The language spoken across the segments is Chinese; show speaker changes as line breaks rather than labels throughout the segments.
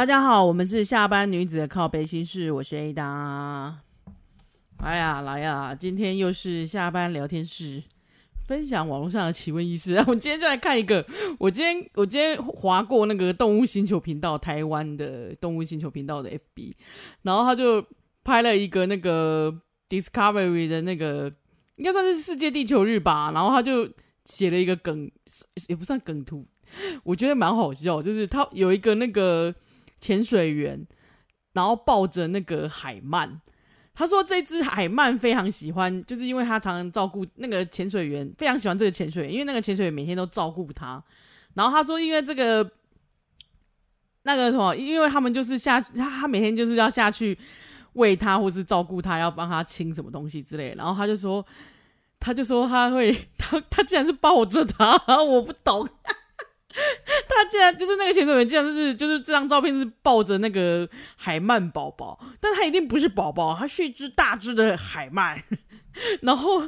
大家好，我们是下班女子的靠背心事，我是 Ada。哎呀，来呀，今天又是下班聊天室，分享网络上的奇闻异事。我今天就来看一个，我今天我今天划过那个动物星球频道，台湾的动物星球频道的 FB，然后他就拍了一个那个 Discovery 的那个，应该算是世界地球日吧，然后他就写了一个梗，也不算梗图。我觉得蛮好笑，就是他有一个那个潜水员，然后抱着那个海鳗。他说这只海鳗非常喜欢，就是因为他常常照顾那个潜水员，非常喜欢这个潜水员，因为那个潜水员每天都照顾他。然后他说，因为这个那个什么，因为他们就是下他他每天就是要下去喂他，或是照顾他，要帮他清什么东西之类。然后他就说，他就说他会，他他竟然是抱着他，我不懂。竟然就是那个潜水员，竟然就是就是这张照片是抱着那个海鳗宝宝，但他一定不是宝宝，他是一只大只的海鳗，然后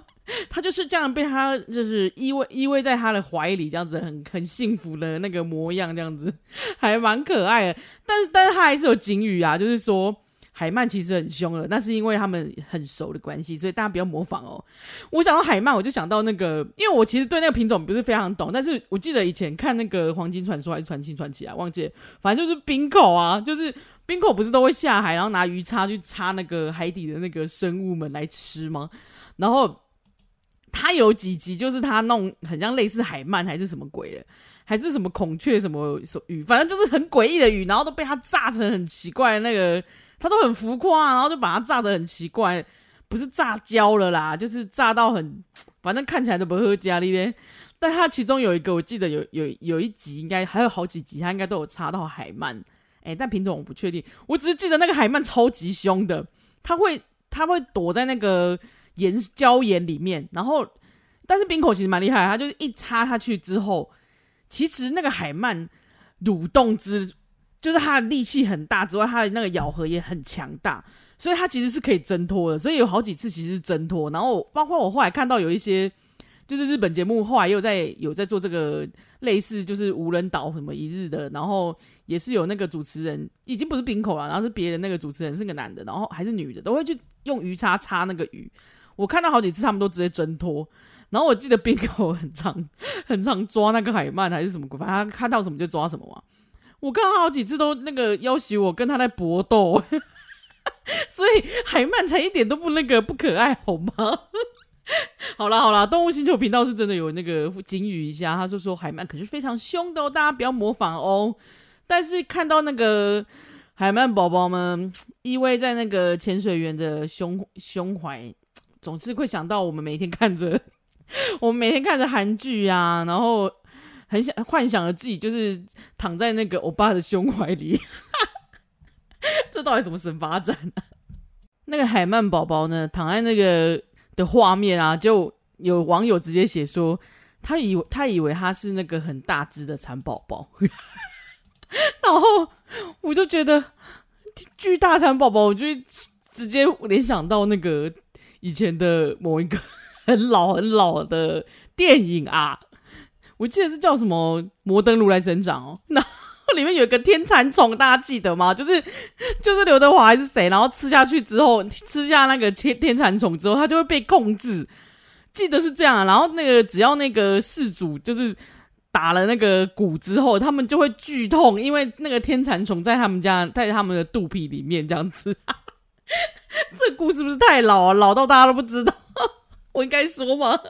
他就是这样被他就是依偎依偎在他的怀里，这样子很很幸福的那个模样，这样子还蛮可爱的。但是但是他还是有鲸鱼啊，就是说。海鳗其实很凶的，那是因为他们很熟的关系，所以大家不要模仿哦。我想到海鳗，我就想到那个，因为我其实对那个品种不是非常懂，但是我记得以前看那个《黄金传说》还是《传奇传奇》啊，忘记了，反正就是冰口啊，就是冰口不是都会下海，然后拿鱼叉去插那个海底的那个生物们来吃吗？然后他有几集就是他弄很像类似海鳗还是什么鬼的，还是什么孔雀什么鱼，反正就是很诡异的鱼，然后都被他炸成很奇怪的那个。他都很浮夸，然后就把它炸得很奇怪，不是炸焦了啦，就是炸到很，反正看起来都不合家里咧。但他其中有一个，我记得有有有一集，应该还有好几集，他应该都有插到海鳗，诶、但品种我不确定。我只是记得那个海鳗超级凶的，他会他会躲在那个盐礁岩里面，然后但是冰口其实蛮厉害，他就是一插下去之后，其实那个海鳗蠕动之。就是它的力气很大之外，它的那个咬合也很强大，所以它其实是可以挣脱的。所以有好几次其实是挣脱。然后包括我后来看到有一些，就是日本节目后来又在有在做这个类似就是无人岛什么一日的，然后也是有那个主持人已经不是冰口了，然后是别的那个主持人是个男的，然后还是女的，都会去用鱼叉插那个鱼。我看到好几次他们都直接挣脱。然后我记得冰口很常 很常抓那个海鳗还是什么鬼，反正他看到什么就抓什么嘛。我看他好几次都那个要挟我跟他在搏斗，所以海鳗才一点都不那个不可爱好吗？好啦好啦，动物星球频道是真的有那个警语一下，他说说海鳗可是非常凶的哦，大家不要模仿哦。但是看到那个海鳗宝宝们依偎在那个潜水员的胸胸怀，总是会想到我们每天看着我们每天看着韩剧啊，然后。很想幻想着自己就是躺在那个欧巴的胸怀里，这到底怎么神发展、那个海曼宝宝呢，躺在那个的画面啊，就有网友直接写说，他以为他以为他是那个很大只的蚕宝宝，然后我就觉得巨大蚕宝宝，我就直接联想到那个以前的某一个 很老很老的电影啊。我记得是叫什么《摩登如来神掌》哦，然后里面有一个天蚕虫，大家记得吗？就是就是刘德华还是谁，然后吃下去之后，吃下那个天天蚕虫之后，他就会被控制。记得是这样，然后那个只要那个饲主就是打了那个鼓之后，他们就会剧痛，因为那个天蚕虫在他们家在他们的肚皮里面这样子。这故事不是太老啊，老到大家都不知道？我应该说吗？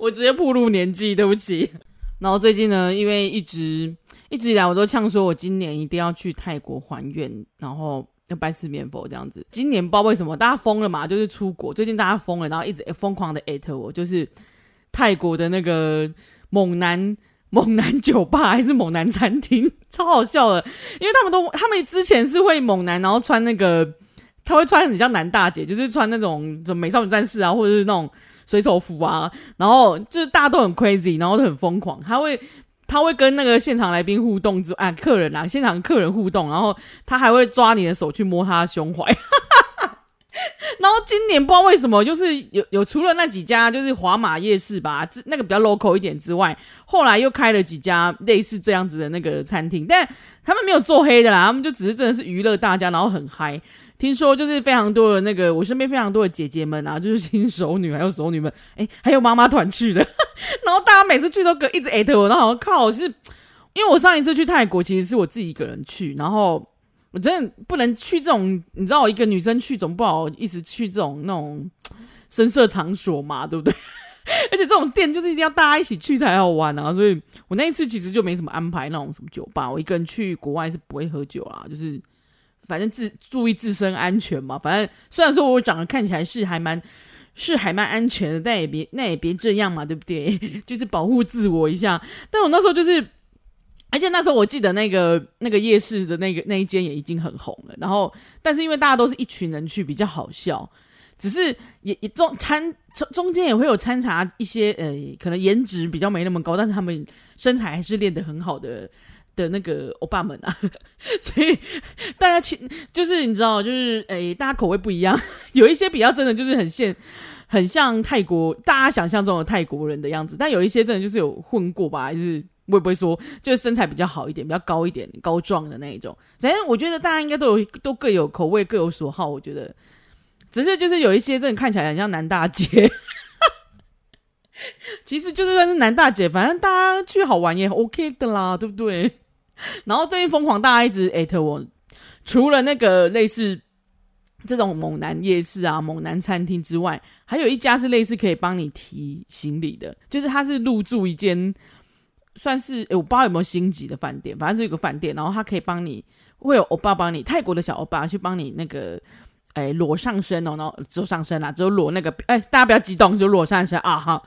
我直接暴露年纪，对不起。然后最近呢，因为一直一直以来我都呛说，我今年一定要去泰国还愿，然后要拜四面佛这样子。今年不知道为什么大家疯了嘛，就是出国。最近大家疯了，然后一直疯狂的艾特我，就是泰国的那个猛男猛男酒吧还是猛男餐厅，超好笑的。因为他们都他们之前是会猛男，然后穿那个他会穿很像男大姐，就是穿那种什么美少女战士啊，或者是那种。水手服啊，然后就是大家都很 crazy，然后都很疯狂。他会他会跟那个现场来宾互动之啊，客人啊，现场客人互动，然后他还会抓你的手去摸他的胸怀。然后今年不知道为什么，就是有有除了那几家就是华马夜市吧，那个比较 local 一点之外，后来又开了几家类似这样子的那个餐厅，但他们没有做黑的啦，他们就只是真的是娱乐大家，然后很嗨。听说就是非常多的那个，我身边非常多的姐姐们啊，就是新手女还有熟女们，哎，还有妈妈团去的，然后大家每次去都跟一直艾特我，然后靠，是因为我上一次去泰国其实是我自己一个人去，然后。我真的不能去这种，你知道，我一个女生去总不好意思去这种那种声色场所嘛，对不对？而且这种店就是一定要大家一起去才好玩啊，所以我那一次其实就没什么安排那种什么酒吧，我一个人去国外是不会喝酒啦，就是反正自注意自身安全嘛。反正虽然说我长得看起来是还蛮是还蛮安全的，但也别那也别这样嘛，对不对？就是保护自我一下。但我那时候就是。而且那时候我记得那个那个夜市的那个那一间也已经很红了，然后但是因为大家都是一群人去，比较好笑，只是也也中掺中中间也会有掺杂一些呃可能颜值比较没那么高，但是他们身材还是练得很好的的那个欧巴们啊，所以大家其就是你知道就是诶大家口味不一样，有一些比较真的就是很现很像泰国大家想象中的泰国人的样子，但有一些真的就是有混过吧，就是。我也不会说，就是身材比较好一点，比较高一点、高壮的那一种。反正我觉得大家应该都有，都各有口味，各有所好。我觉得，只是就是有一些真的看起来很像男大姐，其实就是算是男大姐，反正大家去好玩也 OK 的啦，对不对？然后最近疯狂大家一直艾特我，除了那个类似这种猛男夜市啊、猛男餐厅之外，还有一家是类似可以帮你提行李的，就是他是入住一间。算是、我不知道有没有星级的饭店，反正是有个饭店，然后他可以帮你，会有欧巴帮你，泰国的小欧巴去帮你那个，诶、欸，裸上身哦，然后只有上身啦，只有裸那个，诶、欸，大家不要激动，就裸上身啊哈，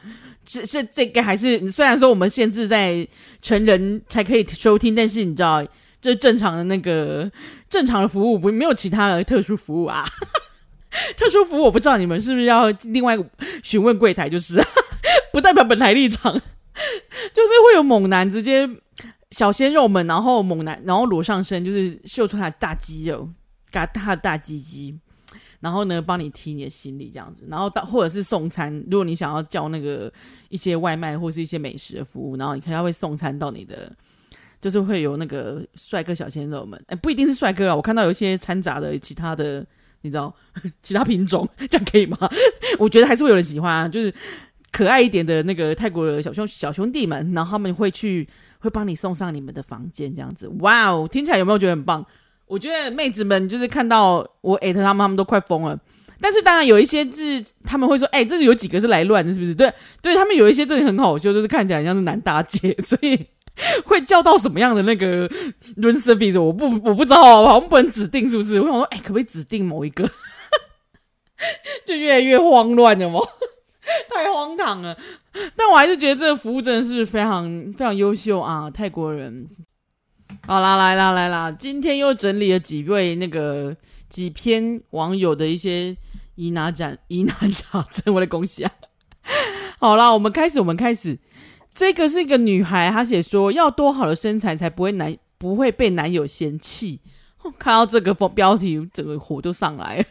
这这这个还是虽然说我们限制在成人才可以收听，但是你知道，这正常的那个正常的服务不没有其他的特殊服务啊，特殊服务我不知道你们是不是要另外询问柜台，就是 不代表本台立场。就是会有猛男直接小鲜肉们，然后猛男，然后裸上身，就是秀出他大肌肉，嘎他的大鸡鸡，然后呢，帮你提你的行李这样子，然后到或者是送餐，如果你想要叫那个一些外卖或是一些美食的服务，然后你看他会送餐到你的，就是会有那个帅哥小鲜肉们，哎，不一定是帅哥啊，我看到有一些掺杂的其他的，你知道 其他品种，这样可以吗？我觉得还是会有人喜欢啊，就是。可爱一点的那个泰国的小兄小兄弟们，然后他们会去会帮你送上你们的房间，这样子，哇哦，听起来有没有觉得很棒？我觉得妹子们就是看到我艾特他们，他们都快疯了。但是当然有一些是他们会说，哎、欸，这里有几个是来乱的，是不是？对，对他们有一些真的很好笑，就是看起来像是男大姐，所以会叫到什么样的那个 service，我不我不知道，好像不能指定，是不是？我想说，哎、欸，可不可以指定某一个？就越来越慌乱了吗？太荒唐了，但我还是觉得这个服务真的是非常非常优秀啊！泰国人，好啦，来啦来啦，今天又整理了几位那个几篇网友的一些疑难杂疑难杂症，我的恭喜啊！好啦，我们开始，我们开始，这个是一个女孩，她写说要多好的身材才不会男不会被男友嫌弃。看到这个标题，整个火就上来了。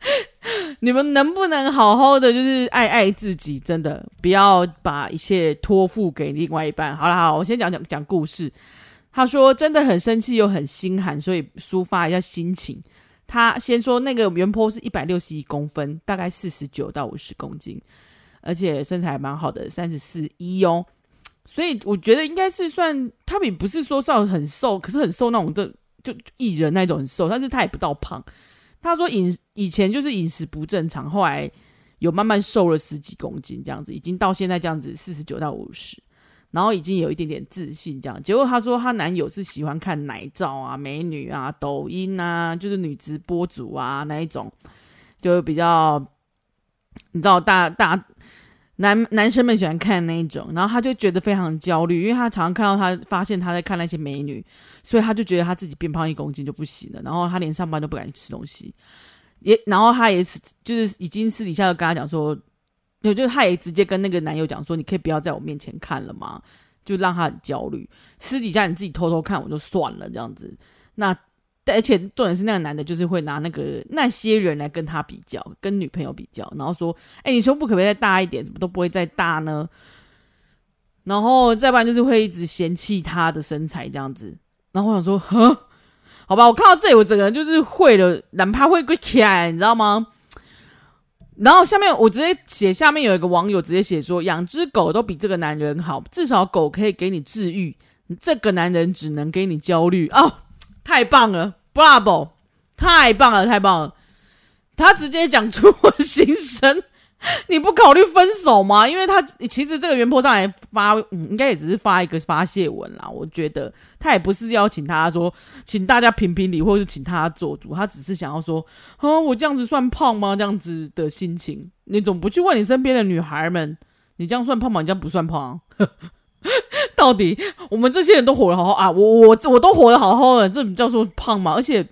你们能不能好好的就是爱爱自己？真的不要把一切托付给另外一半。好了，好，我先讲讲讲故事。他说真的很生气又很心寒，所以抒发一下心情。他先说那个原坡是一百六十一公分，大概四十九到五十公斤，而且身材蛮好的，三十四一哦。所以我觉得应该是算他也不是说少很瘦，可是很瘦那种的，就艺人那种很瘦，但是他也不到胖。他说饮以前就是饮食不正常，后来有慢慢瘦了十几公斤，这样子已经到现在这样子四十九到五十，然后已经有一点点自信这样。结果她说她男友是喜欢看奶照啊、美女啊、抖音啊，就是女直播主啊那一种，就比较你知道大大。男男生们喜欢看那一种，然后她就觉得非常焦虑，因为她常常看到他发现他在看那些美女，所以他就觉得他自己变胖一公斤就不行了，然后他连上班都不敢吃东西，也然后他也是就是已经私底下就跟他讲说，就就他也直接跟那个男友讲说，你可以不要在我面前看了吗？就让他很焦虑，私底下你自己偷偷看我就算了这样子。那而且重点是那个男的，就是会拿那个那些人来跟他比较，跟女朋友比较，然后说：“哎，你胸部可不可以再大一点？怎么都不会再大呢？”然后再不然就是会一直嫌弃他的身材这样子。然后我想说：“哼，好吧，我看到这里，我整个人就是会了，哪怕会跪起来，你知道吗？”然后下面我直接写，下面有一个网友直接写说：“养只狗都比这个男人好，至少狗可以给你治愈，这个男人只能给你焦虑。”哦，太棒了，Bravo，太棒了，太棒了！他直接讲出我心声。你不考虑分手吗？因为他其实这个原坡上来发，嗯，应该也只是发一个发泄文啦。我觉得他也不是邀请他说，请大家评评理，或者是请他做主，他只是想要说，哼，我这样子算胖吗？这样子的心情，你总不去问你身边的女孩们，你这样算胖吗？你这样不算胖？到底我们这些人都活得好好啊？我我我都活得好好的，这叫做胖吗？而且。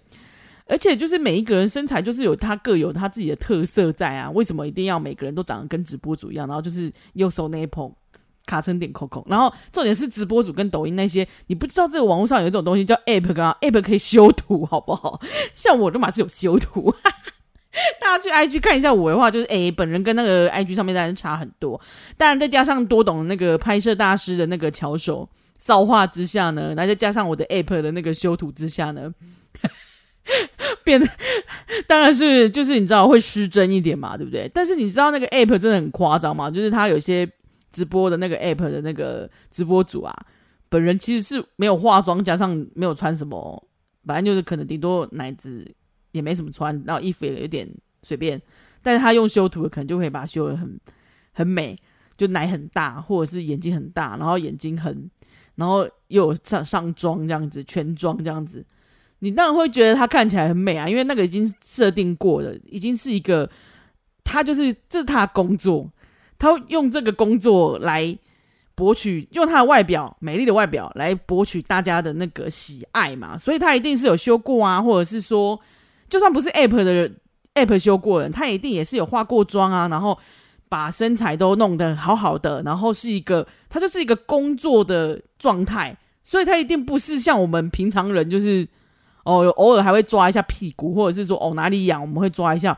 而且就是每一个人身材就是有他各有他自己的特色在啊，为什么一定要每个人都长得跟直播主一样？然后就是右手那一捧卡成点扣扣，然后重点是直播主跟抖音那些，你不知道这个网络上有一种东西叫 app，刚 app 可以修图，好不好？像我都嘛是有修图，大家去 IG 看一下我的话，就是诶、本人跟那个 IG 上面当然差很多，当然再加上多懂那个拍摄大师的那个巧手造化之下呢，然后再加上我的 app 的那个修图之下呢。变得当然是就是你知道会失真一点嘛，对不对？但是你知道那个 app 真的很夸张嘛？就是他有些直播的那个 app 的那个直播主啊，本人其实是没有化妆，加上没有穿什么，反正就是可能顶多奶子也没什么穿，然后衣服也有点随便，但是他用修图可能就可以把它修得很很美，就奶很大，或者是眼睛很大，然后眼睛很，然后又上上妆这样子，全妆这样子。你当然会觉得她看起来很美啊，因为那个已经设定过了，已经是一个，她就是这是她的工作，她用这个工作来博取，用她的外表美丽的外表来博取大家的那个喜爱嘛，所以她一定是有修过啊，或者是说，就算不是 App 的人 App 修过人，她一定也是有化过妆啊，然后把身材都弄得好好的，然后是一个，她就是一个工作的状态，所以她一定不是像我们平常人就是。哦，偶尔还会抓一下屁股，或者是说哦哪里痒，我们会抓一下。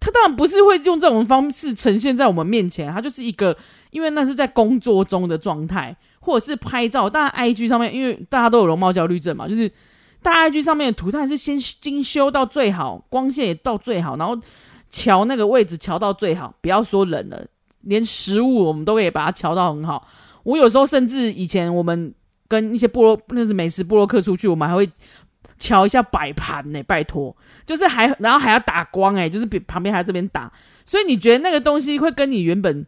他当然不是会用这种方式呈现在我们面前，他就是一个，因为那是在工作中的状态，或者是拍照。但，IG 上面因为大家都有容貌焦虑症嘛，就是大 IG 上面的图，它还是先精修到最好，光线也到最好，然后调那个位置调到最好。不要说人了，连食物我们都可以把它调到很好。我有时候甚至以前我们跟一些部落那是美食部落客出去，我们还会。瞧一下摆盘呢，拜托，就是还然后还要打光哎，就是比旁边还要这边打，所以你觉得那个东西会跟你原本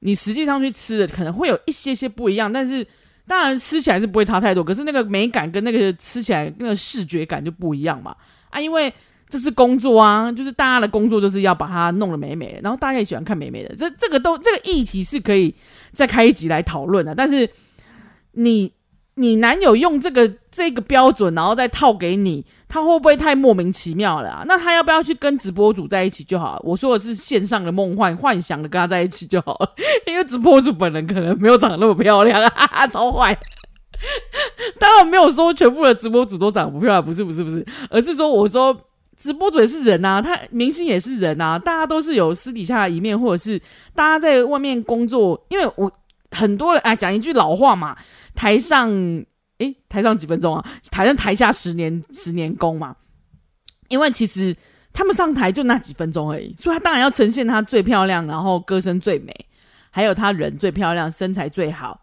你实际上去吃的可能会有一些些不一样，但是当然吃起来是不会差太多，可是那个美感跟那个吃起来那个视觉感就不一样嘛。啊，因为这是工作啊，就是大家的工作就是要把它弄得美美的，然后大家也喜欢看美美的，这这个都这个议题是可以再开一集来讨论的，但是你。你男友用这个这个标准，然后再套给你，他会不会太莫名其妙了？那他要不要去跟直播主在一起就好？我说的是线上的梦幻幻想的，跟他在一起就好了，因为直播主本人可能没有长那么漂亮啊，超坏。当然没有说全部的直播主都长不漂亮，不是不是不是，而是说我说直播主也是人啊，他明星也是人啊，大家都是有私底下的一面，或者是大家在外面工作，因为我。很多人啊，讲一句老话嘛，台上诶，台上几分钟啊，台上台下十年十年功嘛。因为其实他们上台就那几分钟而已，所以他当然要呈现他最漂亮，然后歌声最美，还有他人最漂亮，身材最好，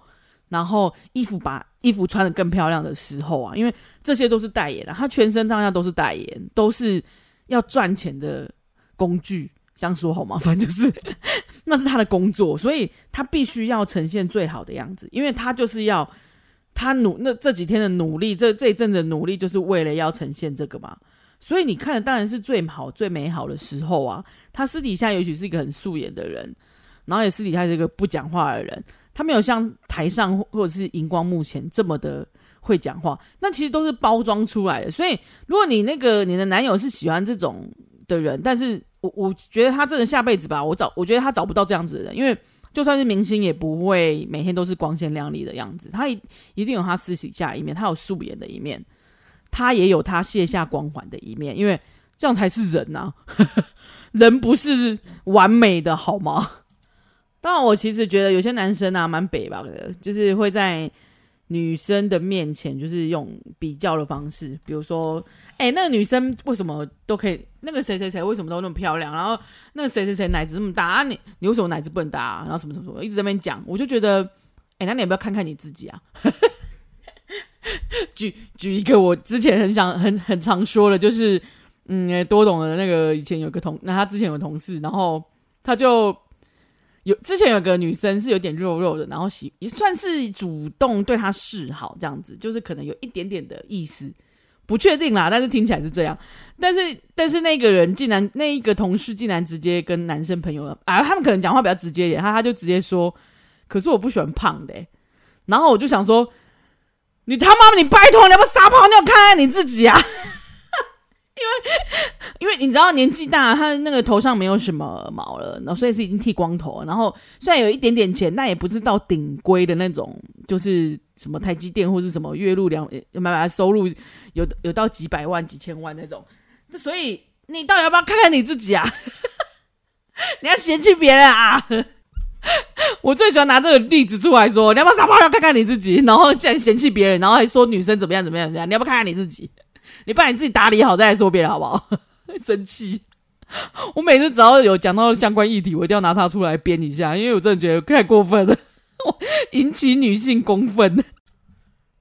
然后衣服把衣服穿得更漂亮的时候啊，因为这些都是代言啊，他全身上下都是代言，都是要赚钱的工具。这样说好吗？反正就是，那是他的工作，所以他必须要呈现最好的样子，因为他就是要他努那这几天的努力，这这一阵的努力，就是为了要呈现这个嘛。所以你看的当然是最好、最美好的时候啊。他私底下也许是一个很素颜的人，然后也私底下是一个不讲话的人，他没有像台上或者是荧光幕前这么的会讲话，那其实都是包装出来的。所以如果你那个你的男友是喜欢这种的人，但是。我我觉得他真的下辈子吧，我找我觉得他找不到这样子的人，因为就算是明星，也不会每天都是光鲜亮丽的样子，他一一定有他私底下一面，他有素颜的一面，他也有他卸下光环的一面，因为这样才是人呐、啊，人不是完美的好吗？当然，我其实觉得有些男生啊，蛮北吧，就是会在女生的面前，就是用比较的方式，比如说，哎、那个女生为什么都可以？那个谁谁谁为什么都那么漂亮？然后那谁谁谁奶子这么大啊？你你为什么奶子不能大、啊？然后什么什么什么，一直在那边讲，我就觉得，哎、那你要不要看看你自己啊？举举一个我之前很想很很常说的，就是，嗯，多懂的那个以前有个同，那他之前有个同事，然后他就。有之前有个女生是有点肉肉的，然后喜也算是主动对他示好，这样子就是可能有一点点的意思，不确定啦，但是听起来是这样。但是但是那个人竟然那一个同事竟然直接跟男生朋友啊，他们可能讲话比较直接一点，他他就直接说，可是我不喜欢胖的。然后我就想说，你他妈你拜托你要不要撒泡尿看看你自己啊？因为。你知道年纪大，他那个头上没有什么毛了，然后所以是已经剃光头。然后虽然有一点点钱，但也不是到顶规的那种，就是什么台积电或是什么月入两买买收入有有到几百万、几千万那种。所以你到底要不要看看你自己啊？你要嫌弃别人啊？我最喜欢拿这个例子出来说，你要不要撒泡尿看看你自己？然后竟然嫌弃别人，然后还说女生怎么样怎么样怎么样？你要不要看看你自己？你把你自己打理好再来说别人好不好？生气！我每次只要有讲到相关议题，我一定要拿它出来编一下，因为我真的觉得太过分了，引起女性公愤。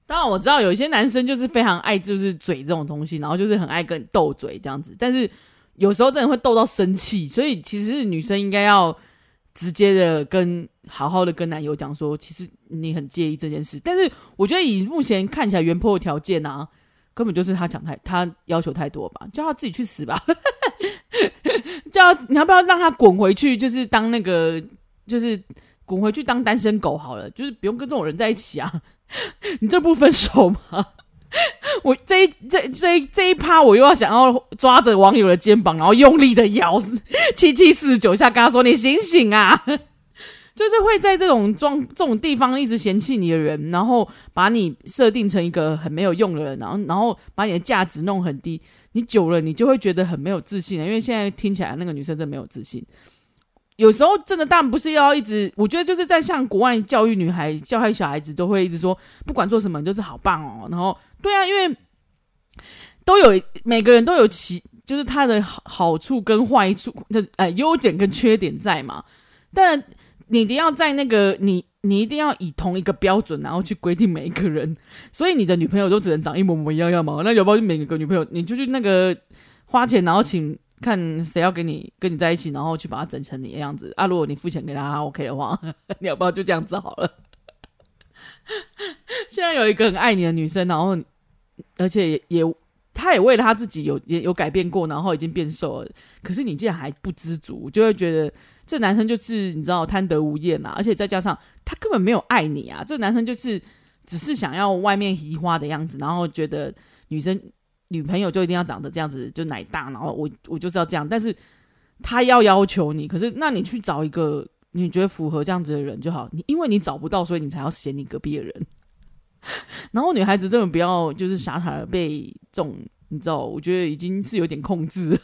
当然我知道有一些男生就是非常爱就是嘴这种东西，然后就是很爱跟你斗嘴这样子，但是有时候真的会斗到生气，所以其实女生应该要直接的跟好好的跟男友讲说，其实你很介意这件事。但是我觉得以目前看起来原 PO 的条件啊。根本就是他讲太，他要求太多吧，叫他自己去死吧，叫你要不要让他滚回去，就是当那个，就是滚回去当单身狗好了，就是不用跟这种人在一起啊，你这不分手吗？我这一这这一这一趴，我又要想要抓着网友的肩膀，然后用力的摇七七四十九下，跟他说：“你醒醒啊！”就是会在这种装这种地方一直嫌弃你的人，然后把你设定成一个很没有用的人，然后然后把你的价值弄很低，你久了你就会觉得很没有自信了。因为现在听起来那个女生真没有自信，有时候真的但不是要一直，我觉得就是在像国外教育女孩、教育小孩子都会一直说，不管做什么你都是好棒哦。然后对啊，因为都有每个人都有其就是他的好好处跟坏处，就呃优点跟缺点在嘛，但。你一定要在那个你，你一定要以同一个标准，然后去规定每一个人。所以你的女朋友都只能长一模模一样样嘛？那要不要每个女朋友，你就去那个花钱，然后请看谁要跟你跟你在一起，然后去把它整成你的样子啊？如果你付钱给他，OK 的话，你要不要就这样子好了？现在有一个很爱你的女生，然后而且也也，她也为了她自己有也有改变过，然后已经变瘦了。可是你竟然还不知足，就会觉得。这男生就是你知道贪得无厌、啊，而且再加上他根本没有爱你啊！这男生就是只是想要外面移花的样子，然后觉得女生女朋友就一定要长得这样子，就奶大，然后我我就是要这样。但是他要要求你，可是那你去找一个你觉得符合这样子的人就好。你因为你找不到，所以你才要嫌你隔壁的人。然后女孩子真的不要就是傻傻的被这种你知道，我觉得已经是有点控制。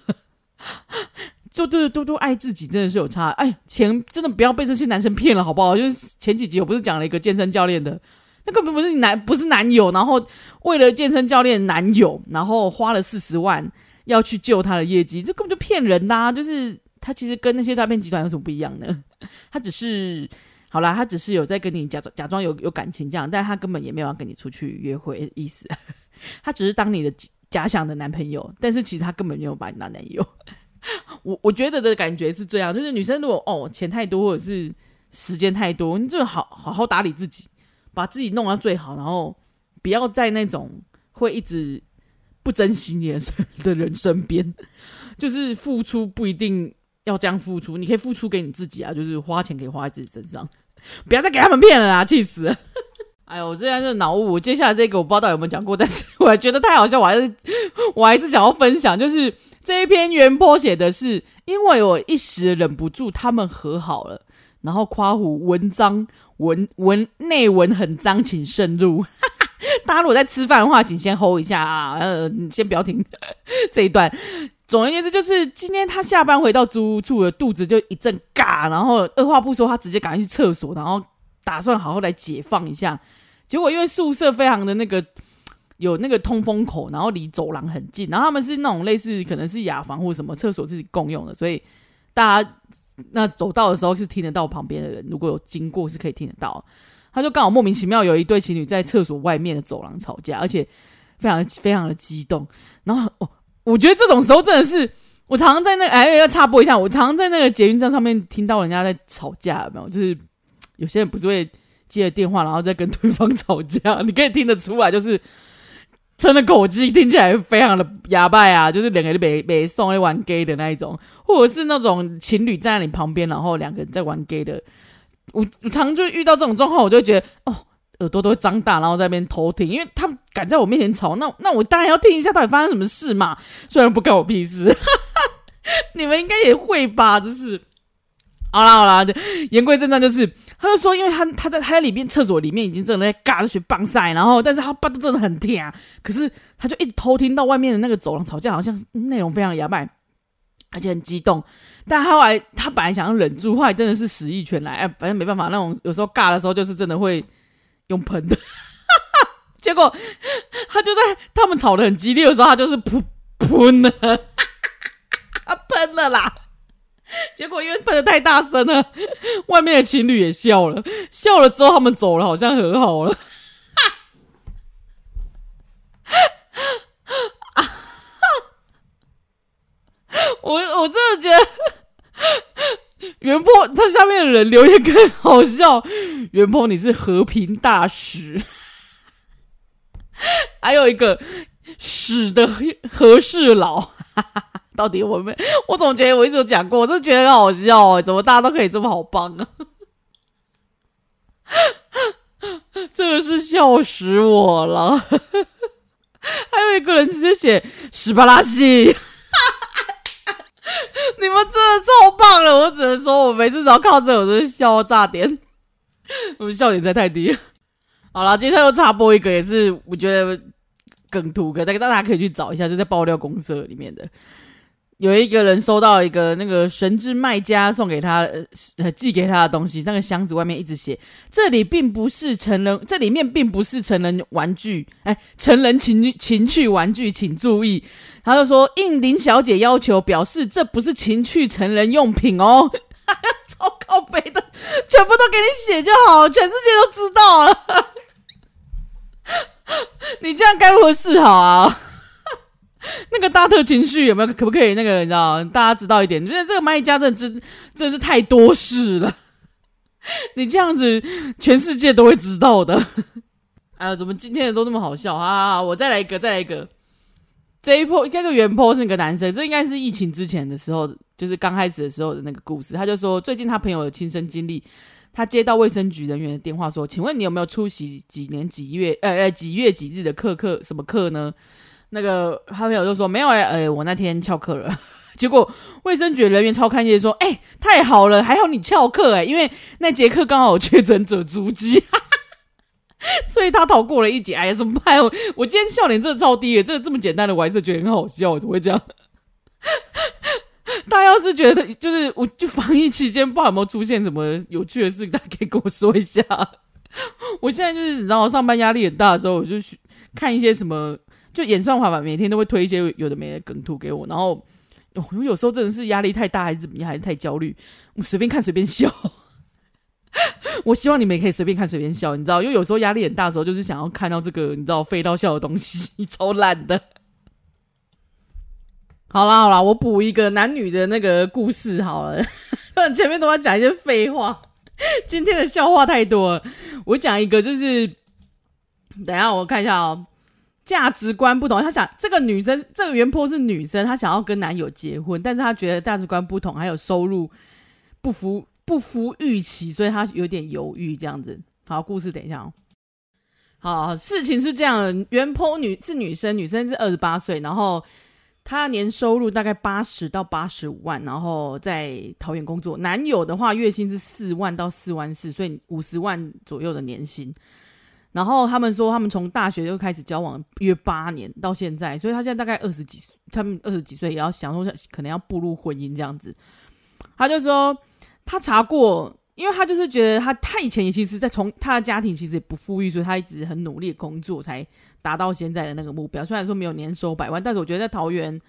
就对对多多爱自己真的是有差，哎，钱真的不要被这些男生骗了，好不好？就是前几集我不是讲了一个健身教练的，那根本不是你男，不是男友，然后为了健身教练男友，然后花了四十万要去救他的业绩，这根本就骗人呐、就是他其实跟那些诈骗集团有什么不一样呢？他只是好啦，他只是有在跟你假装假装有有感情这样，但他根本也没有要跟你出去约会意思，他只是当你的假想的男朋友，但是其实他根本没有把你当男友。我我觉得的感觉是这样，就是女生如果哦钱太多或者是时间太多，你就好好好打理自己，把自己弄到最好，然后不要在那种会一直不珍惜你的 的人身边，就是付出不一定要这样付出，你可以付出给你自己啊，就是花钱可以花在自己身上，不要再给他们骗了啦，气死！哎呦，我这样是脑雾。接下来这个我不知道有没有讲过，但是我还觉得太好笑，我还是我还是想要分享，就是。这一篇原 po 写的是，因为我一时忍不住，他们和好了，然后夸胡文章文文内文很脏，请慎入。大家如果在吃饭的话，请先 hold 一下啊，呃，你先不要听 这一段。总而言之，就是今天他下班回到租屋处的肚子就一阵嘎，然后二话不说，他直接赶去厕所，然后打算好好来解放一下。结果因为宿舍非常的那个有那个通风口，然后离走廊很近，然后他们是那种类似可能是雅房或什么厕所自己共用的，所以大家那走道的时候是听得到旁边的人，如果有经过是可以听得到。他就刚好莫名其妙有一对情侣在厕所外面的走廊吵架，而且非常非常的激动。然后哦，我觉得这种时候真的是，我常常在那个，哎，要插播一下，我常常在那个捷运站上面听到人家在吵架，有没有？就是有些人不是会接了电话，然后再跟对方吵架，你可以听得出来，就是真的口气听起来非常的哑巴啊，就是两个人被被送来玩 gay 的那一种，或者是那种情侣站在你旁边，然后两个人在玩 gay 的。我常就遇到这种状况，我就觉得哦，耳朵都会张大，然后在那边偷听，因为他们敢在我面前吵，那那我当然要听一下到底发生什么事嘛。虽然不关我屁事，你们应该也会吧？就是好啦好啦，言归正传，就是他就说，因为他他在他在里面厕所里面已经正在尬着学棒赛，然后但是他爸都真的很甜，可是他就一直偷听到外面的那个走廊吵架，好像内容非常牙白。而且很激动，但后来他本来想要忍住，后来真的是死意全来，哎，反正没办法，那种有时候尬的时候就是真的会用喷的，结果他就在他们吵得很激烈的时候，他就是噗喷了，他喷了啦，结果因为喷的太大声了，外面的情侣也笑了，笑了之后他们走了，好像和好了。我我真的觉得袁波他下面的人留言更好笑，袁波你是和平大使，还有一个屎的和事佬，到底我没 我总觉得我一直有讲过，我真的觉得很好笑哎，怎么大家都可以这么好棒啊？真的是笑死我了！还有一个人直接写屎巴拉西。你们真的超棒了！我只能说，我每次只要看到这，我都笑炸点。我们笑点在太低。好了，今天又插播一个，也是我觉得梗图，可大家可以去找一下，就在爆料公社里面的。有一个人收到一个那个神之卖家送给他寄给他的东西，那个箱子外面一直写：“这里并不是成人，这里面并不是成人玩具，哎，成人情情趣玩具，请注意。”他就说：“应林小姐要求，表示这不是情趣成人用品哦。”超靠北的，全部都给你写就好，全世界都知道了。你这样该如何是好啊？个大特情绪有没有？可不可以那个你知道？大家知道一点，因为这个卖家真的真真的是太多事了。你这样子，全世界都会知道的。哎呀，怎么今天的都那么好笑啊？我再来一个，再来一个。这一波这个原 po 是个男生，这应该是疫情之前的时候，就是刚开始的时候的那个故事。他就说，最近他朋友有亲身经历，他接到卫生局人员的电话说：“请问你有没有出席几年几月呃呃几月几日的课课什么课呢？”那个他朋友就说没有哎、欸，哎、我那天翘课了。结果卫生局人员超开心说，哎、太好了，还好你翘课哎，因为那节课刚好有确诊者足迹，所以他逃过了一劫。哎呀，怎么办？我我今天笑点真的超低的，这个这么简单的，我还是觉得很好笑，怎么会这样？大家要是觉得就是我就防疫期间不知道有没有出现什么有趣的事，大家可以跟我说一下。我现在就是你知道，我上班压力很大的时候，我就去看一些什么。就演算法吧，每天都会推一些有的没的梗图给我，然后我有时候真的是压力太大，还是怎么样，还是太焦虑，我随便看随便笑。我希望你们也可以随便看随便笑，你知道，因为有时候压力很大的时候，就是想要看到这个你知道废到笑的东西，超烂的。好啦好啦，我补一个男女的那个故事好了，前面都要讲一些废话，今天的笑话太多了，我讲一个就是，等一下我看一下哦。价值观不同，她想这个女生，这个原坡是女生，她想要跟男友结婚，但是她觉得价值观不同，还有收入不符不符预期，所以她有点犹豫这样子。好，故事等一下哦。好，事情是这样，原 PO 女是女生，女生是二十八岁，然后她年收入大概八十到八十五万，然后在桃园工作。男友的话月薪是四万到四万四，所以五十万左右的年薪。然后他们说，他们从大学就开始交往，约八年到现在，所以他现在大概二十几，他们二十几岁也要想说，可能要步入婚姻这样子。他就说，他查过，因为他就是觉得他他以前也其实，在从他的家庭其实也不富裕，所以他一直很努力工作，才达到现在的那个目标。虽然说没有年收百万，但是我觉得在桃园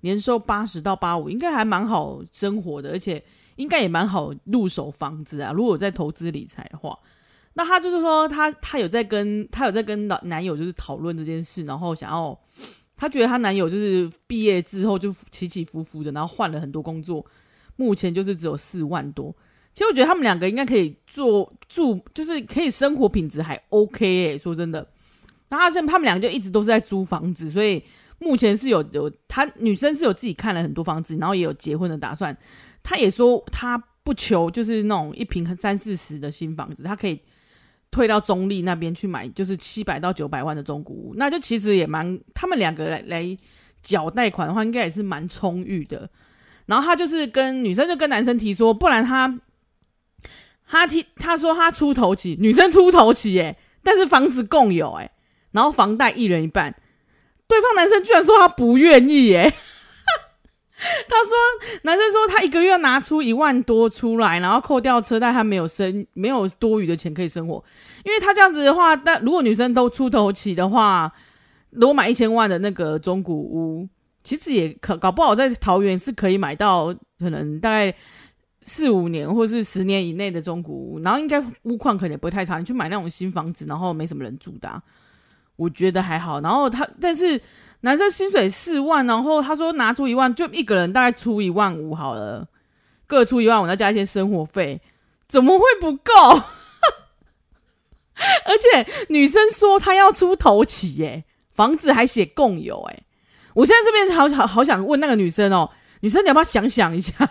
年收八十到八五应该还蛮好生活的，而且应该也蛮好入手房子啊。如果在投资理财的话。那他就是说他，他他有在跟他有在跟男男友就是讨论这件事，然后想要，他觉得他男友就是毕业之后就起起伏伏的，然后换了很多工作，目前就是只有四万多。其实我觉得他们两个应该可以做住，就是可以生活品质还 OK 诶、说真的。那他这他们两个就一直都是在租房子，所以目前是有有他女生是有自己看了很多房子，然后也有结婚的打算。他也说他不求就是那种一平三四十的新房子，他可以。退到中立那边去买，就是七百到九百万的中古屋，那就其实也蛮，他们两个来来缴贷款的话，应该也是蛮充裕的。然后他就是跟女生就跟男生提说，不然他他提他说他出头起，女生出头起耶，但是房子共有哎，然后房贷一人一半，对方男生居然说他不愿意耶。他说：“男生说他一个月拿出一万多出来，然后扣掉车贷，他没有生没有多余的钱可以生活。因为他这样子的话，但如果女生都出头起的话，如果买一千万的那个中古屋，其实也可搞不好在桃园是可以买到，可能大概四五年或是十年以内的中古屋，然后应该屋况可能也不会太差。你去买那种新房子，然后没什么人住的，我觉得还好。然后他，但是。”男生薪水四万，然后他说拿出一万，就一个人大概出一万五好了，各出一万五，再加一些生活费，怎么会不够？而且女生说她要出头期耶，房子还写共有哎，我现在这边好好好想问那个女生哦，女生你要不要想想一下？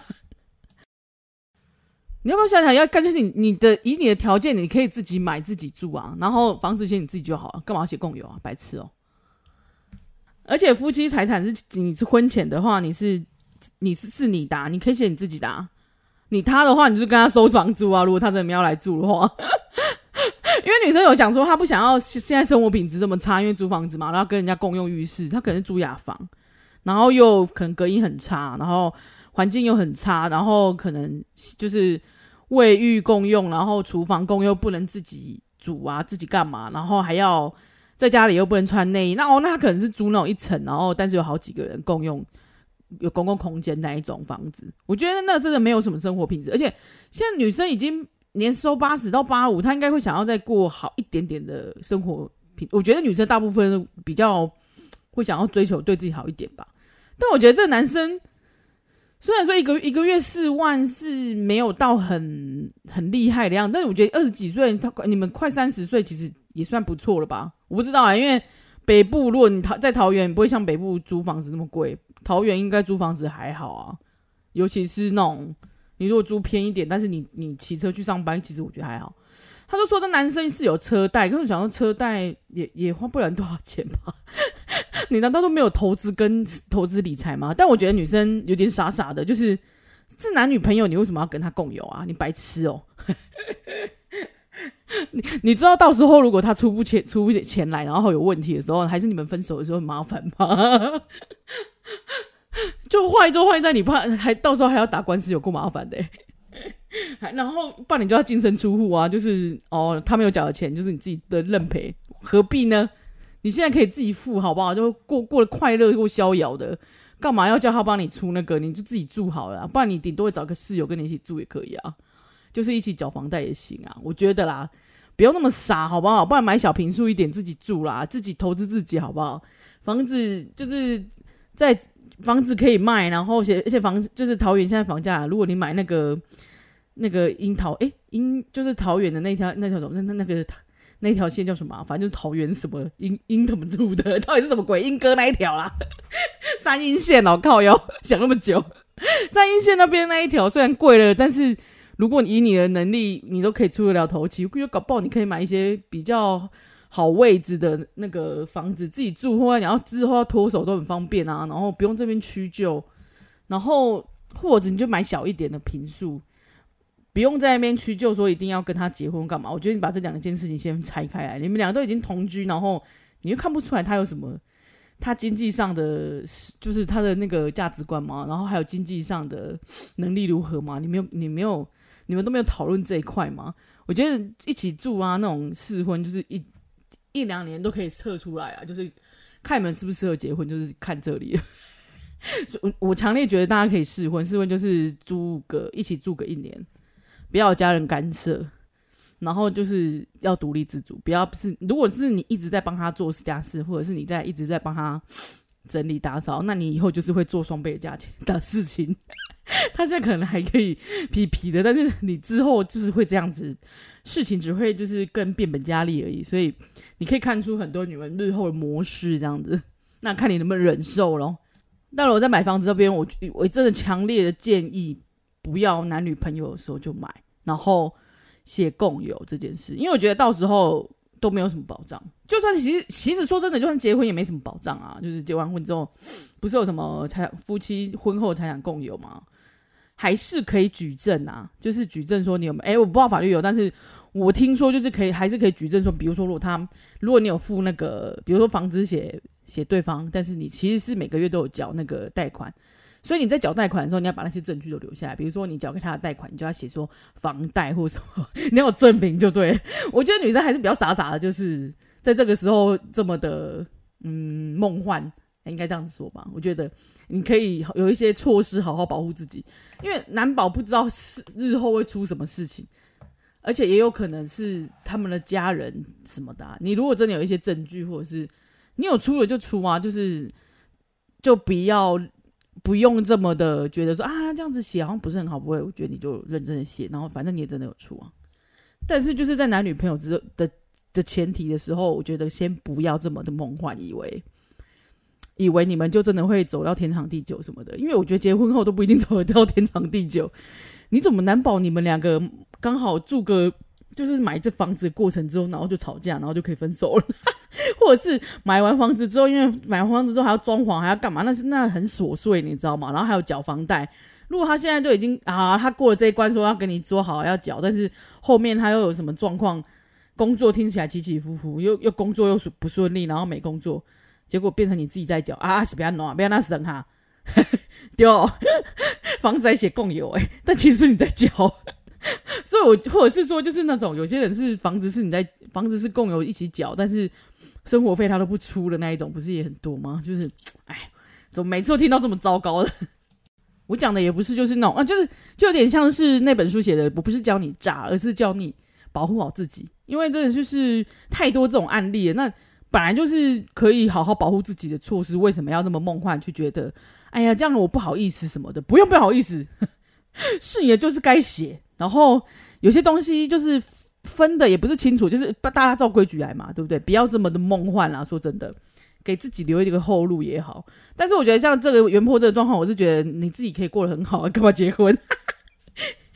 你要不要想想要干脆你你的以你的条件，你可以自己买自己住啊，然后房子写你自己就好了，干嘛要写共有啊？白痴哦。而且夫妻财产是你是婚前的话，你是你是是你的，你可以写你自己的。你他的话，你就跟他收房租啊。如果他真的要来住的话，因为女生有讲说她不想要现在生活品质这么差，因为租房子嘛，然后跟人家共用浴室，她可能是租雅房，然后又可能隔音很差，然后环境又很差，然后可能就是卫浴共用，然后厨房共用不能自己煮啊，自己干嘛，然后还要。在家里又不能穿内衣，那哦，那他可能是租那种一层，然后但是有好几个人共用，有公共空间那一种房子。我觉得那真的没有什么生活品质，而且现在女生已经年收八十到八五，她应该会想要再过好一点点的生活品。我觉得女生大部分比较会想要追求对自己好一点吧。但我觉得这男生虽然说一个一个月四万是没有到很很厉害的样子，但是我觉得二十几岁，他你们快三十岁，其实也算不错了吧。我不知道啊，因为北部，如果你桃在桃园，不会像北部租房子那么贵。桃园应该租房子还好啊，尤其是那种你如果租偏一点，但是你你骑车去上班，其实我觉得还好。他就说，这男生是有车贷，可是我想说车贷也也花不了多少钱吧？你难道都没有投资跟投资理财吗？但我觉得女生有点傻傻的，就是这男女朋友，你为什么要跟他共有啊？你白痴哦！你你知道到时候如果他出不钱出不钱来，然后有问题的时候，还是你们分手的时候很麻烦吗？就坏就坏在你怕，还到时候还要打官司，有够麻烦的。然后不然你就要净身出户啊，就是哦，他没有缴的钱就是你自己的认赔，何必呢？你现在可以自己付好不好？就过过得快乐过逍遥的，干嘛要叫他帮你出那个？你就自己住好了，不然你顶多会找个室友跟你一起住也可以啊。就是一起缴房贷也行啊，我觉得啦，不要那么傻，好不好？不然买小坪数一点自己住啦，自己投资自己，好不好？房子就是在房子可以卖，然后而且而且房就是桃园现在房价，如果你买那个那个樱桃，诶，樱就是桃园的那条那条那那那个那条线叫什么？反正就是桃园什么樱樱怎么住的？到底是什么鬼？莺歌那一条啦，三阴线哦，靠腰想那么久，三阴线那边那一条虽然贵了，但是。如果以你的能力，你都可以出得了头期，我觉搞不好你可以买一些比较好位置的那个房子自己住，或者你要之后要脱手都很方便啊，然后不用这边屈就，然后或者你就买小一点的平数，不用在那边屈就说一定要跟他结婚干嘛？我觉得你把这两件事情先拆开来，你们两个都已经同居，然后你又看不出来他有什么，他经济上的就是他的那个价值观吗？然后还有经济上的能力如何吗？你没有，你没有，你们都没有讨论这一块吗？我觉得一起住啊，那种试婚就是一一两年都可以测出来啊，就是看你们适不适合结婚，就是看这里。我 我强烈觉得大家可以试婚，试婚就是租个一起住个一年，不要家人干涉，然后就是要独立自主，不要是如果是你一直在帮他做家事，或者是你在一直在帮他整理打扫，那你以后就是会做双倍的价钱的事情。他现在可能还可以皮皮的，但是你之后就是会这样子，事情只会就是更变本加厉而已。所以你可以看出很多女人日后的模式这样子，那看你能不能忍受咯。到了我在买房子这边，我我真的强烈的建议不要男女朋友的时候就买，然后写共有这件事，因为我觉得到时候都没有什么保障。就算其实其实说真的，就算结婚也没什么保障啊。就是结完婚之后，不是有什么财夫妻婚后财产共有吗？还是可以举证啊，就是举证说你有没有？哎，我不知道法律有，但是我听说就是可以，还是可以举证说，比如说如果他如果你有付那个，比如说房子写。写对方，但是你其实是每个月都有缴那个贷款，所以你在缴贷款的时候，你要把那些证据都留下来。比如说你缴给他的贷款，你就要写说房贷或什么，你要有证明就对。我觉得女生还是比较傻傻的，就是在这个时候这么的嗯梦幻，应该这样子说吧。我觉得你可以有一些措施好好保护自己，因为难保不知道是日后会出什么事情，而且也有可能是他们的家人什么的。你如果真的有一些证据或者是。你有出了就出啊，就是就不要不用这么的觉得说啊，这样子写好像不是很好，不会，我觉得你就认真的写，然后反正你也真的有出啊。但是就是在男女朋友之的的前提的时候，我觉得先不要这么的梦幻，以为以为你们就真的会走到天长地久什么的，因为我觉得结婚后都不一定走得到天长地久。你怎么难保你们两个刚好住个？就是买这房子的过程之后，然后就吵架，然后就可以分手了，或者是买完房子之后，因为买完房子之后还要装潢，还要干嘛？那是那很琐碎，你知道吗？然后还有缴房贷。如果他现在都已经啊，他过了这一关，说要跟你说好要缴，但是后面他又有什么状况？工作听起来起起伏伏，又又工作又不顺利，然后没工作，结果变成你自己在缴啊，是不要弄，不要那省哈，对，房子还写共有哎、但其实你在缴。所以，我或者是说，就是那种有些人是房子是你在房子是共有一起缴，但是生活费他都不出的那一种，不是也很多吗？就是，哎，怎么每次都听到这么糟糕的？我讲的也不是就是那种啊，就是就有点像是那本书写的，我不是教你诈，而是教你保护好自己，因为真的就是太多这种案例了。那本来就是可以好好保护自己的措施，为什么要那么梦幻去觉得？哎呀，这样我不好意思什么的，不用不好意思，是也就是该写。然后有些东西就是分的也不是清楚，就是大家照规矩来嘛，对不对？不要这么的梦幻啦。说真的，给自己留一个后路也好。但是我觉得像这个原破这个状况，我是觉得你自己可以过得很好啊，干嘛结婚？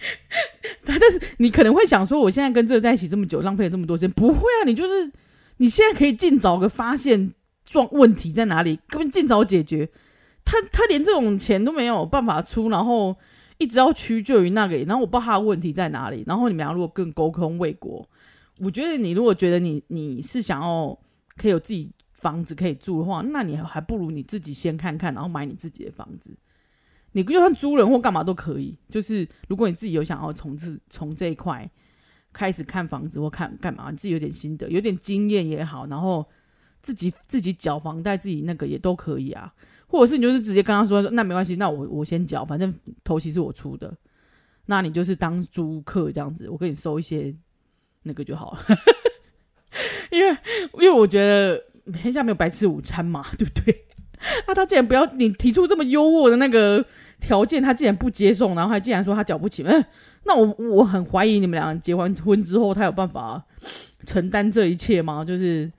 但是你可能会想说，我现在跟这个在一起这么久，浪费了这么多时间，不会啊，你就是你现在可以尽早的发现状问题在哪里，根本尽早解决。他他连这种钱都没有办法出，然后。一直要屈就于那个，然后我不知道他的问题在哪里。然后你们俩如果更沟通未果，我觉得你如果觉得你你是想要可以有自己房子可以住的话，那你还不如你自己先看看，然后买你自己的房子。你就算租人或干嘛都可以。就是如果你自己有想要从这从这一块开始看房子或看干嘛，你自己有点心得、有点经验也好，然后自己自己缴房贷，自己那个也都可以啊。或者是你就是直接跟他说，那没关系，那我我先缴，反正头期是我出的，那你就是当租客这样子，我给你收一些那个就好了。因为因为我觉得天下没有白吃午餐嘛，对不对？啊，他既然不要你提出这么优渥的那个条件，他既然不接受，然后还竟然说他缴不起，嗯，那我我很怀疑你们俩结完婚之后，他有办法承担这一切吗？就是。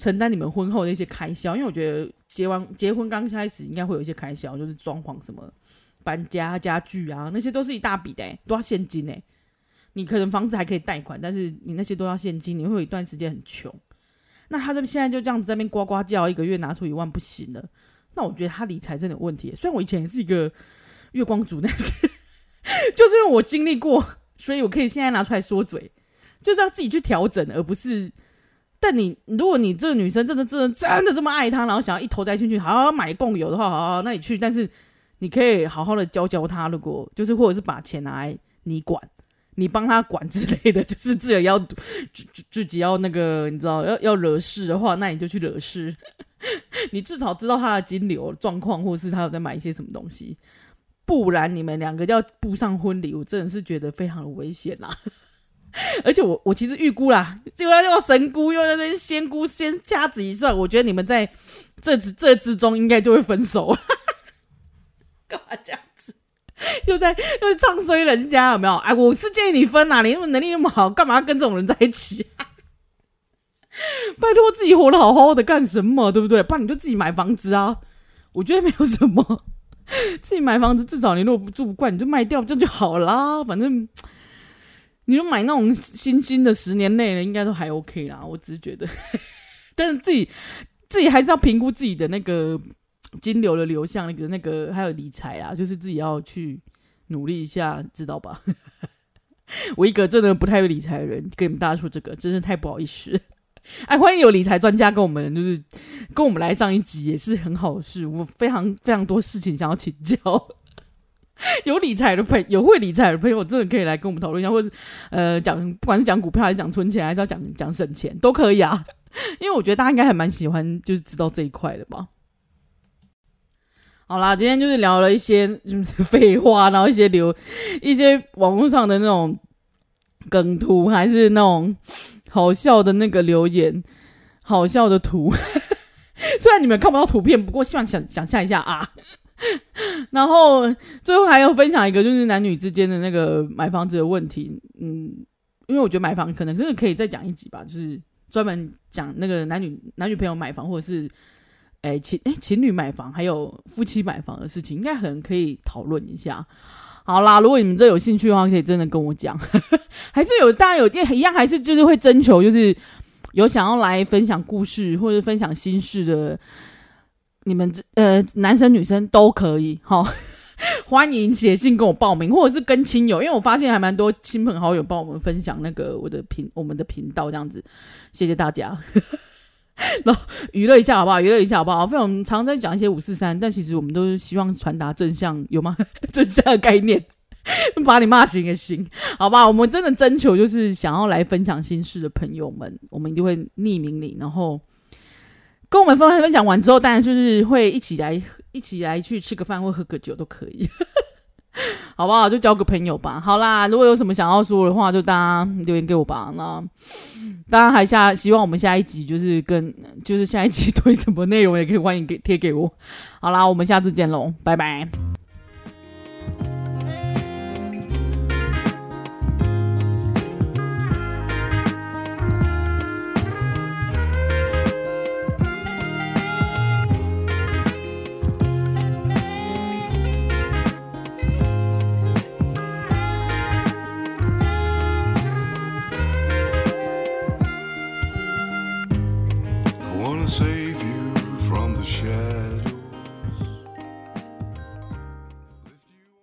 承担你们婚后的一些开销，因为我觉得结完结婚刚开始应该会有一些开销，就是装潢什么、搬家、家具啊，那些都是一大笔的，都要现金诶。你可能房子还可以贷款，但是你那些都要现金，你会有一段时间很穷。那他这现在就这样子在那边呱呱叫，一个月拿出一万不行了。那我觉得他理财真的有问题。虽然我以前也是一个月光族，但是 就是因为我经历过所以我可以现在拿出来说嘴，就是要自己去调整，而不是。但你如果你这个女生真的真的真的这么爱他，然后想要一头栽进去，好好买共有的话，好好那你去，但是你可以好好的教教他，如果就是或者是把钱拿来你管。你帮他管之类的，就是自己要自己要那个，你知道要要惹事的话，那你就去惹事。你至少知道他的金流状况，或者是他有在买一些什么东西，不然你们两个要步上婚礼，我真的是觉得非常的危险啦。而且我我其实预估啦，又要又要神估，又在那边仙估，先掐指一算，我觉得你们在这这之中应该就会分手。干嘛这样子？又在又在唱衰人家有没有？哎，我是建议你分啊！你那么能力那么好，干嘛要跟这种人在一起啊？拜托自己活得好好的干什么？对不对？不然你就自己买房子啊！我觉得没有什么，自己买房子至少你如果不住不惯，你就卖掉这样就好啦。反正你就买那种新新的十年内的，应该都还 OK 啦。我只是觉得，但是自己自己还是要评估自己的那个。金流的流向，那个那个还有理财啊，就是自己要去努力一下，知道吧？我一个真的不太会理财的人，跟你们大家说这个，真是太不好意思。哎，欢迎有理财专家跟我们，就是跟我们来上一集，也是很好事。我非常非常多事情想要请教，有理财的朋友，有会理财的朋友，真的可以来跟我们讨论一下，或者呃讲，不管是讲股票还是讲存钱，还是要讲讲省钱，都可以啊。因为我觉得大家应该还蛮喜欢，就是知道这一块的吧。好啦，今天就是聊了一些 废话，然后一些流，一些网络上的那种梗图，还是那种好笑的那个留言，好笑的图。虽然你们看不到图片，不过希望想想象一下啊。然后最后还要分享一个，就是男女之间的那个买房子的问题。嗯，因为我觉得买房可能真的可以再讲一集吧，就是专门讲那个男女男女朋友买房，或者是。哎，情哎，情侣买房还有夫妻买房的事情，应该很可以讨论一下。好啦，如果你们这有兴趣的话，可以真的跟我讲。还是有，大家有一样，还是就是会征求，就是有想要来分享故事或者分享心事的，你们这呃，男生女生都可以。好，欢迎写信跟我报名，或者是跟亲友，因为我发现还蛮多亲朋好友帮我们分享那个我的频我们的频道这样子，谢谢大家。然后娱乐一下好不好？娱乐一下好不好？非常常在讲一些五四三，但其实我们都是希望传达正向，有吗？正向的概念，把你骂醒也行，好吧？我们真的征求就是想要来分享心事的朋友们，我们一定会匿名你，然后跟我们分享分享完之后，当然就是会一起来一起来去吃个饭或喝个酒都可以。好不好？就交个朋友吧。好啦，如果有什么想要说的话，就大家留言给我吧。那当然还下希望我们下一集就是跟就是下一集推什么内容，也可以欢迎给贴给我。好啦，我们下次见喽，拜拜。